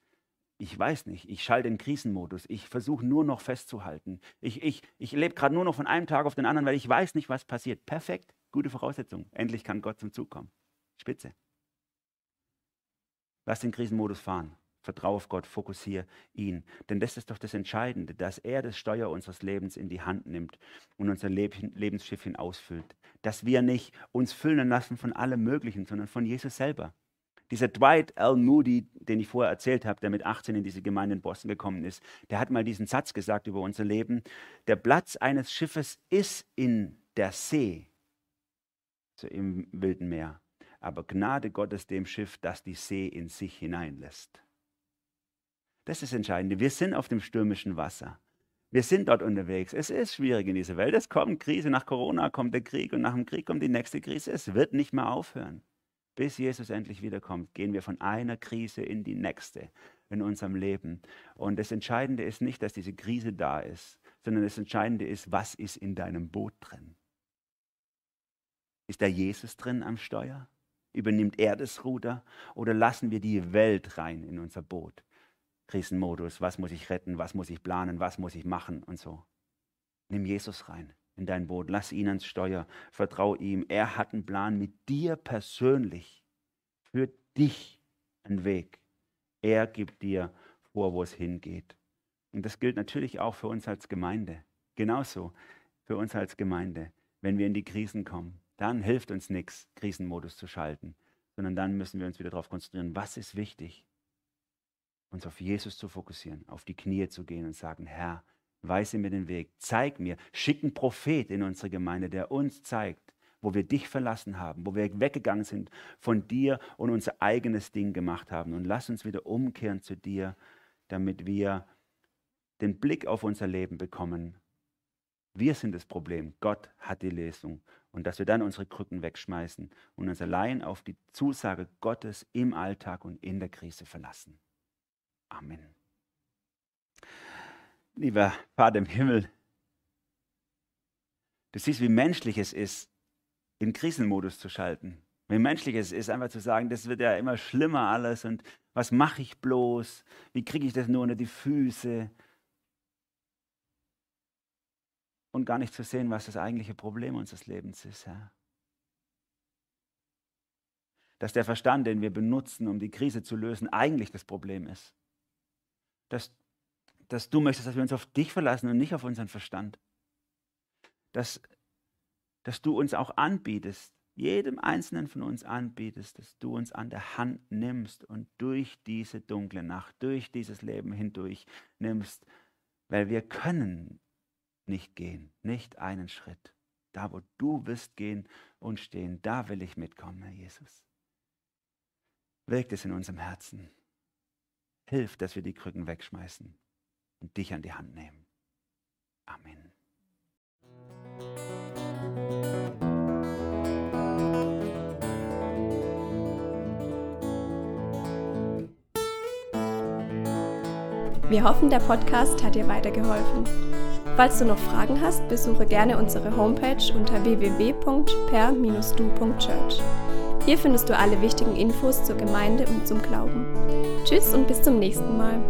ich weiß nicht, ich schalte den Krisenmodus, ich versuche nur noch festzuhalten. Ich, ich, ich lebe gerade nur noch von einem Tag auf den anderen, weil ich weiß nicht, was passiert. Perfekt, gute Voraussetzung. Endlich kann Gott zum Zug kommen. Spitze. Lass den Krisenmodus fahren. Vertraue auf Gott, fokussiere ihn. Denn das ist doch das Entscheidende, dass er das Steuer unseres Lebens in die Hand nimmt und unser Lebensschiff ausfüllt. Dass wir nicht uns füllen lassen von allem Möglichen, sondern von Jesus selber. Dieser Dwight L. Moody, den ich vorher erzählt habe, der mit 18 in diese Gemeinde in Boston gekommen ist, der hat mal diesen Satz gesagt über unser Leben. Der Platz eines Schiffes ist in der See, so im wilden Meer aber Gnade Gottes dem Schiff, das die See in sich hineinlässt. Das ist das Entscheidende. Wir sind auf dem stürmischen Wasser. Wir sind dort unterwegs. Es ist schwierig in dieser Welt. Es kommt Krise. Nach Corona kommt der Krieg und nach dem Krieg kommt die nächste Krise. Es wird nicht mehr aufhören. Bis Jesus endlich wiederkommt, gehen wir von einer Krise in die nächste in unserem Leben. Und das Entscheidende ist nicht, dass diese Krise da ist, sondern das Entscheidende ist, was ist in deinem Boot drin? Ist da Jesus drin am Steuer? Übernimmt er das Ruder oder lassen wir die Welt rein in unser Boot? Krisenmodus, was muss ich retten, was muss ich planen, was muss ich machen und so. Nimm Jesus rein in dein Boot, lass ihn ans Steuer, vertrau ihm. Er hat einen Plan mit dir persönlich, für dich einen Weg. Er gibt dir vor, wo es hingeht. Und das gilt natürlich auch für uns als Gemeinde. Genauso für uns als Gemeinde, wenn wir in die Krisen kommen dann hilft uns nichts, Krisenmodus zu schalten, sondern dann müssen wir uns wieder darauf konzentrieren, was ist wichtig, uns auf Jesus zu fokussieren, auf die Knie zu gehen und sagen, Herr, weise mir den Weg, zeig mir, schick einen Prophet in unsere Gemeinde, der uns zeigt, wo wir dich verlassen haben, wo wir weggegangen sind von dir und unser eigenes Ding gemacht haben. Und lass uns wieder umkehren zu dir, damit wir den Blick auf unser Leben bekommen. Wir sind das Problem, Gott hat die Lesung und dass wir dann unsere Krücken wegschmeißen und uns allein auf die Zusage Gottes im Alltag und in der Krise verlassen. Amen. Lieber Vater im Himmel, du siehst, wie menschlich es ist, in Krisenmodus zu schalten. Wie menschlich es ist, einfach zu sagen, das wird ja immer schlimmer alles und was mache ich bloß? Wie kriege ich das nur unter die Füße? und gar nicht zu sehen, was das eigentliche Problem unseres Lebens ist, Herr. dass der Verstand, den wir benutzen, um die Krise zu lösen, eigentlich das Problem ist. Dass, dass du möchtest, dass wir uns auf dich verlassen und nicht auf unseren Verstand. Dass, dass du uns auch anbietest, jedem Einzelnen von uns anbietest, dass du uns an der Hand nimmst und durch diese dunkle Nacht, durch dieses Leben hindurch nimmst, weil wir können nicht gehen, nicht einen Schritt. Da, wo du wirst gehen und stehen, da will ich mitkommen, Herr Jesus. Wirkt es in unserem Herzen. Hilf, dass wir die Krücken wegschmeißen und dich an die Hand nehmen. Amen. Wir hoffen, der Podcast hat dir weitergeholfen. Falls du noch Fragen hast, besuche gerne unsere Homepage unter www.per-du.church. Hier findest du alle wichtigen Infos zur Gemeinde und zum Glauben. Tschüss und bis zum nächsten Mal.